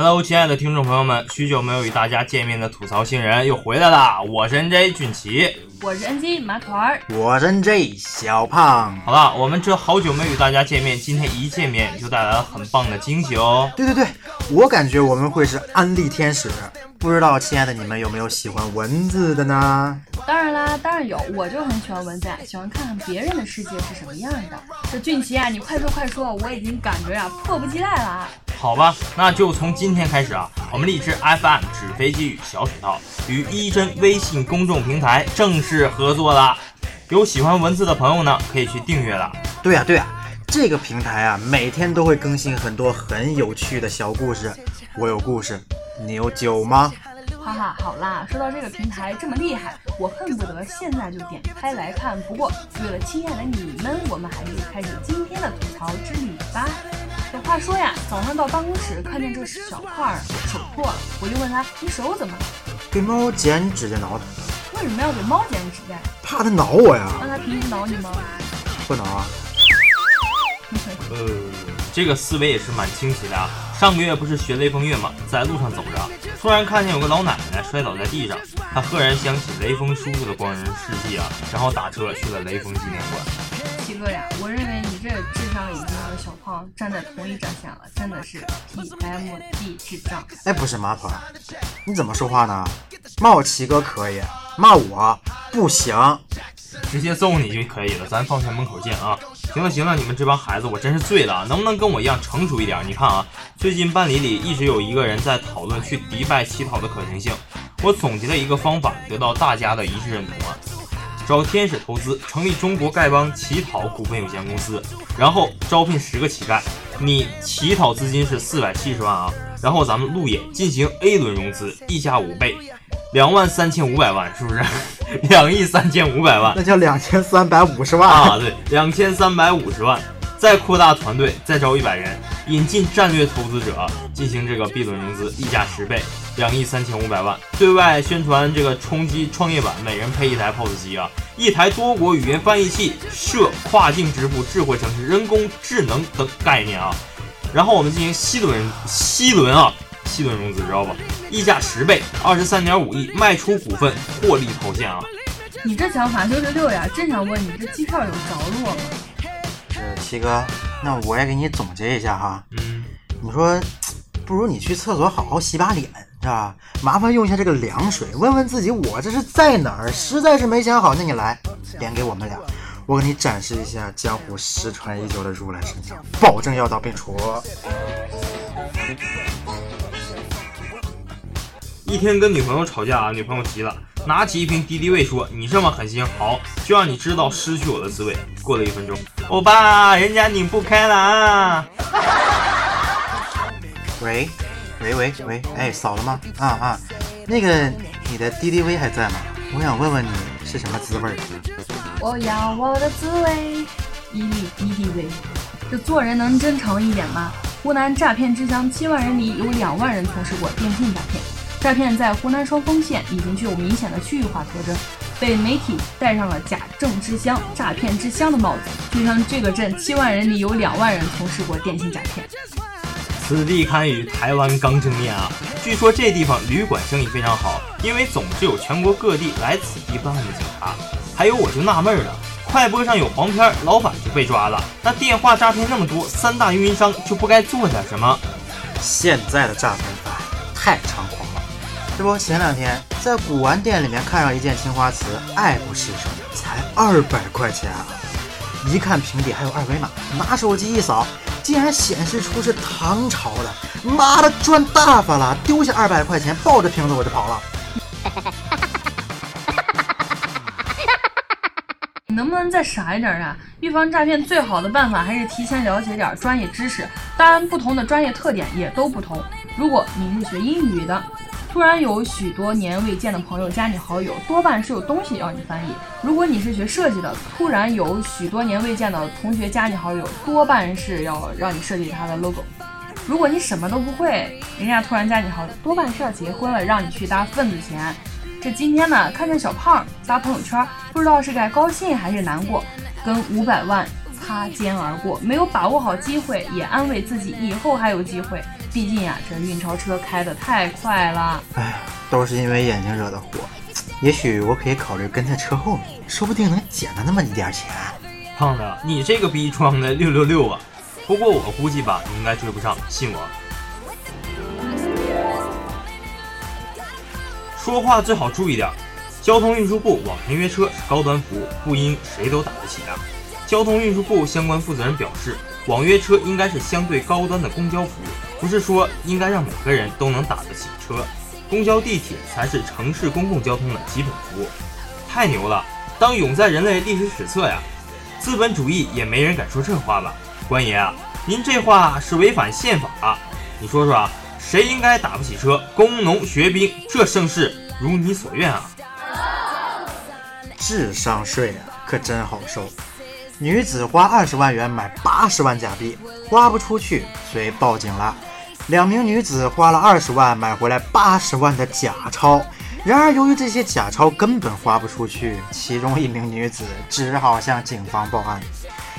Hello，亲爱的听众朋友们，许久没有与大家见面的吐槽新人又回来了，我是 NJ 俊奇，我是 NJ 马腿儿，我是 NJ 小胖。好了，我们这好久没与大家见面，今天一见面就带来了很棒的惊喜哦。对对对，我感觉我们会是安利天使，不知道亲爱的你们有没有喜欢蚊子的呢？当然啦，当然有，我就很喜欢文字，喜欢看看别人的世界是什么样的。这俊奇啊，你快说快说，我已经感觉呀迫不及待了。好吧，那就从今天开始啊，我们荔枝 FM 纸飞机与小水套与一真微信公众平台正式合作了。有喜欢文字的朋友呢，可以去订阅了。对呀对呀，这个平台啊，每天都会更新很多很有趣的小故事。我有故事，你有酒吗？哈哈，好啦，说到这个平台这么厉害，我恨不得现在就点开来看。不过为了亲爱的你们，我们还是开始今天的吐槽之旅吧。有话说呀，早上到办公室看见这小块儿手破了，我就问他：“你手怎么了？”给猫剪指甲挠的。为什么要给猫剪指甲？怕它挠我呀。那它平时挠你吗？不挠啊。呃，这个思维也是蛮清晰的啊。上个月不是学雷锋月吗？在路上走着，突然看见有个老奶奶摔倒在地上，他赫然想起雷锋叔叔的光荣事迹啊，然后打车去了雷锋纪念馆。七哥呀，我认为你这智商已经和小胖站在同一战线了，真的是 PMD 智障。哎，不是马腿，你怎么说话呢？骂我七哥可以，骂我不行，直接揍你就可以了。咱放学门口见啊！行了行了，你们这帮孩子，我真是醉了，能不能跟我一样成熟一点？你看啊，最近班里里一直有一个人在讨论去迪拜乞讨的可行性，我总结了一个方法，得到大家的一致认同啊。找天使投资成立中国丐帮乞讨股份有限公司，然后招聘十个乞丐，你乞讨资金是四百七十万啊，然后咱们路演进行 A 轮融资，溢价五倍，两万三千五百万，是不是？两亿三千五百万，那叫两千三百五十万啊！对，两千三百五十万。再扩大团队，再招一百人，引进战略投资者，进行这个 B 轮融资，溢价十倍，两亿三千五百万。对外宣传这个冲击创业板，每人配一台 POS 机啊，一台多国语言翻译器，设跨境支付、智慧城市、人工智能等概念啊。然后我们进行 C 轮，C 轮啊，C 轮融资知道吧？溢价十倍，二十三点五亿，卖出股份，获利套现啊。你这想法六六六呀！真想问你，这机票有着落吗？七哥，那我也给你总结一下哈。嗯，你说，不如你去厕所好好洗把脸，是吧？麻烦用一下这个凉水，问问自己我这是在哪儿。实在是没想好，那你来，脸给我们俩，我给你展示一下江湖失传已久的如来神掌，保证药到病除。一天跟女朋友吵架啊，女朋友急了，拿起一瓶敌敌畏说：“你这么狠心，好，就让你知道失去我的滋味。”过了一分钟。欧巴，人家拧不开了啊！喂，喂喂喂，哎，扫了吗？啊啊，那个你的 D D V 还在吗？我想问问你是什么滋味儿？我要我的滋味，一粒 D D V。这做人能真诚一点吗？湖南诈骗之乡七万人里有两万人从事过电信诈骗，诈骗在湖南双峰县已经具有明显的区域化特征。被媒体戴上了假证之乡、诈骗之乡的帽子，就像这个镇七万人里有两万人从事过电信诈骗。此地堪与台湾刚正面啊！据说这地方旅馆生意非常好，因为总是有全国各地来此地办案的警察。还有我就纳闷了，快播上有黄片，老板就被抓了，那电话诈骗那么多，三大运营商就不该做点什么？现在的诈骗犯太猖狂了，这不前两天。在古玩店里面看上一件青花瓷，爱不释手，才二百块钱啊！一看瓶底还有二维码，拿手机一扫，竟然显示出是唐朝的，妈的赚大发了！丢下二百块钱，抱着瓶子我就跑了。你能不能再傻一点啊？预防诈骗最好的办法还是提前了解点专业知识，当然不同的专业特点也都不同。如果你是学英语的。突然有许多年未见的朋友加你好友，多半是有东西要你翻译。如果你是学设计的，突然有许多年未见的同学加你好友，多半是要让你设计他的 logo。如果你什么都不会，人家突然加你好友，多半是要结婚了，让你去搭份子钱。这今天呢，看见小胖发朋友圈，不知道是该高兴还是难过，跟五百万擦肩而过，没有把握好机会，也安慰自己以后还有机会。毕竟呀，这运钞车开得太快了。哎，都是因为眼睛惹的祸。也许我可以考虑跟在车后面，说不定能捡到那么一点钱。胖子，你这个逼装的六六六啊！不过我估计吧，你应该追不上，信我。说话最好注意点。交通运输部网签约车是高端服务，不应谁都打得起啊。交通运输部相关负责人表示，网约车应该是相对高端的公交服务，不是说应该让每个人都能打得起车。公交、地铁才是城市公共交通的基本服务。太牛了，当永在人类历史史册呀！资本主义也没人敢说这话吧？官爷啊，您这话是违反宪法。你说说啊，谁应该打不起车？工农学兵，这盛世如你所愿啊！智商税啊，可真好收。女子花二十万元买八十万假币，花不出去，所以报警了。两名女子花了二十万买回来八十万的假钞，然而由于这些假钞根本花不出去，其中一名女子只好向警方报案。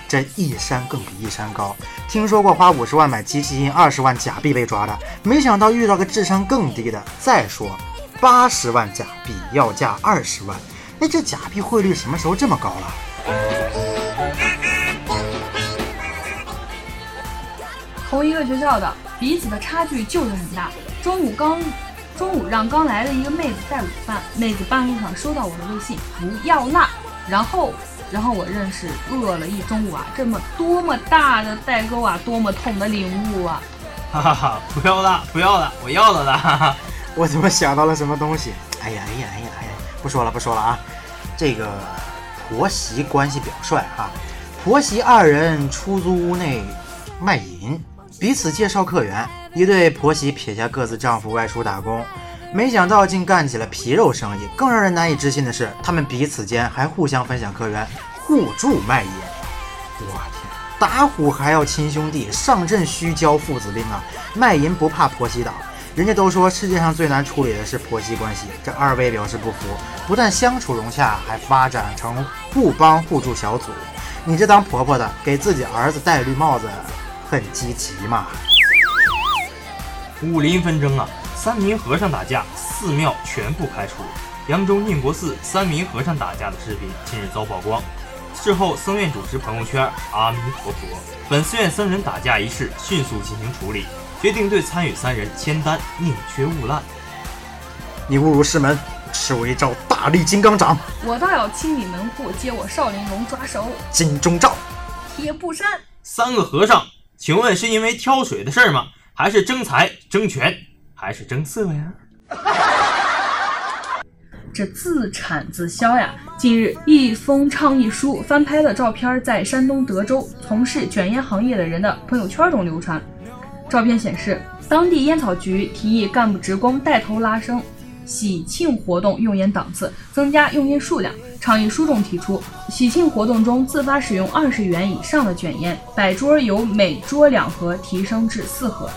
这一山更比一山高，听说过花五十万买机器印二十万假币被抓的，没想到遇到个智商更低的。再说，八十万假币要价二十万，那这假币汇率什么时候这么高了？同一个学校的，彼此的差距就是很大。中午刚，中午让刚来的一个妹子带午饭，妹子半路上收到我的微信，不要辣。然后，然后我认识饿了一中午啊，这么多么大的代沟啊，多么痛的领悟啊！哈哈哈，不要辣，不要了，我要了啦！哈哈，我怎么想到了什么东西？哎呀哎呀哎呀哎呀！不说了不说了啊，这个婆媳关系表率哈，婆媳二人出租屋内卖淫。彼此介绍客源，一对婆媳撇下各自丈夫外出打工，没想到竟干起了皮肉生意。更让人难以置信的是，他们彼此间还互相分享客源，互助卖淫。我天，打虎还要亲兄弟，上阵需交父子兵啊！卖淫不怕婆媳打，人家都说世界上最难处理的是婆媳关系。这二位表示不服，不但相处融洽，还发展成互帮互助小组。你这当婆婆的，给自己儿子戴绿帽子。很积极嘛！武林纷争啊，三名和尚打架，寺庙全部开除。扬州宁国寺三名和尚打架的视频近日遭曝光。事后，僧院主持朋友圈：“阿弥陀佛。”本寺院僧人打架一事迅速进行处理，决定对参与三人签单，宁缺毋滥。你侮辱师门，吃我一招大力金刚掌！我倒要清理门户，接我少林龙抓手。金钟罩，铁布衫。三个和尚。请问是因为挑水的事儿吗？还是争财、争权，还是争色呀？这自产自销呀！近日，一封倡议书翻拍的照片在山东德州从事卷烟行业的人的朋友圈中流传。照片显示，当地烟草局提议干部职工带头拉升。喜庆活动用烟档次，增加用烟数量。倡议书中提出，喜庆活动中自发使用二十元以上的卷烟，摆桌由每桌两盒提升至四盒。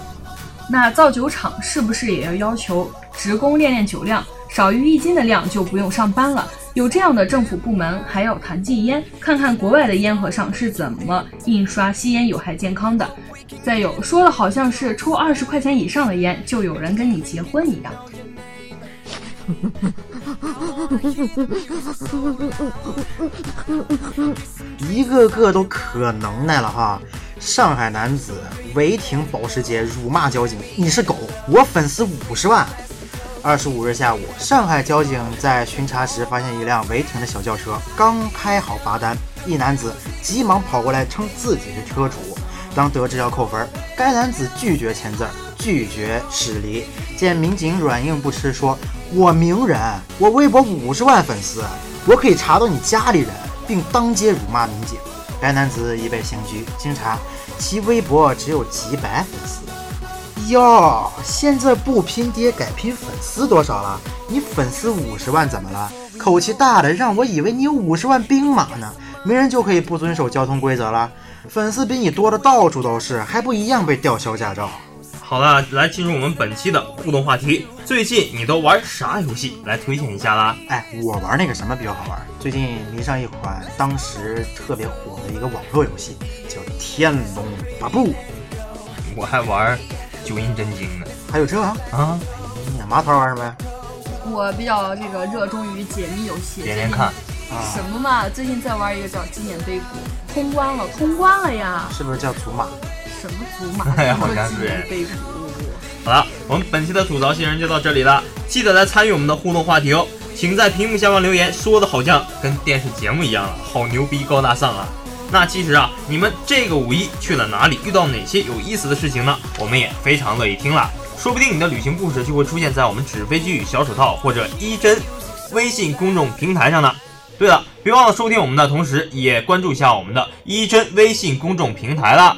那造酒厂是不是也要要求职工练练酒量，少于一斤的量就不用上班了？有这样的政府部门还要谈禁烟？看看国外的烟盒上是怎么印刷吸烟有害健康的。再有说的好像是抽二十块钱以上的烟就有人跟你结婚一样。一个个都可能耐了哈！上海男子违停保时捷辱骂交警：“你是狗，我粉丝五十万。”二十五日下午，上海交警在巡查时发现一辆违停的小轿车，刚开好罚单，一男子急忙跑过来称自己是车主。当得知要扣分，该男子拒绝签字，拒绝驶离。见民警软硬不吃，说。我名人，我微博五十万粉丝，我可以查到你家里人，并当街辱骂民警。该男子已被刑拘。经查，其微博只有几百粉丝。哟，现在不拼爹改拼粉丝多少了？你粉丝五十万怎么了？口气大的让我以为你有五十万兵马呢。没人就可以不遵守交通规则了？粉丝比你多的到处都是，还不一样被吊销驾照？好了，来进入我们本期的互动话题。最近你都玩啥游戏？来推荐一下啦！哎，我玩那个什么比较好玩？最近迷上一款当时特别火的一个网络游戏，叫《天龙八部》。我还玩九阴真经呢。还有这？啊，哎呀，麻团玩什么呀？我比较这个热衷于解谜游戏，连连看，啊，什么嘛？最近在玩一个叫纪念碑谷，通关了，通关了呀！是不是叫祖玛？什么祖玛？哎呀好像是纪念碑谷？好了，我们本期的吐槽新人就到这里了，记得来参与我们的互动话题哦，请在屏幕下方留言，说的好像跟电视节目一样了，好牛逼高大上啊！那其实啊，你们这个五一去了哪里，遇到哪些有意思的事情呢？我们也非常乐意听了，说不定你的旅行故事就会出现在我们纸飞机与小手套或者一真微信公众平台上呢。对了，别忘了收听我们的同时，也关注一下我们的一真微信公众平台啦。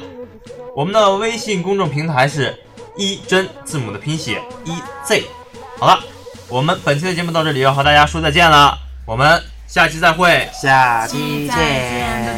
我们的微信公众平台是一真字母的拼写一 z。好了，我们本期的节目到这里要和大家说再见了，我们下期再会。下期见，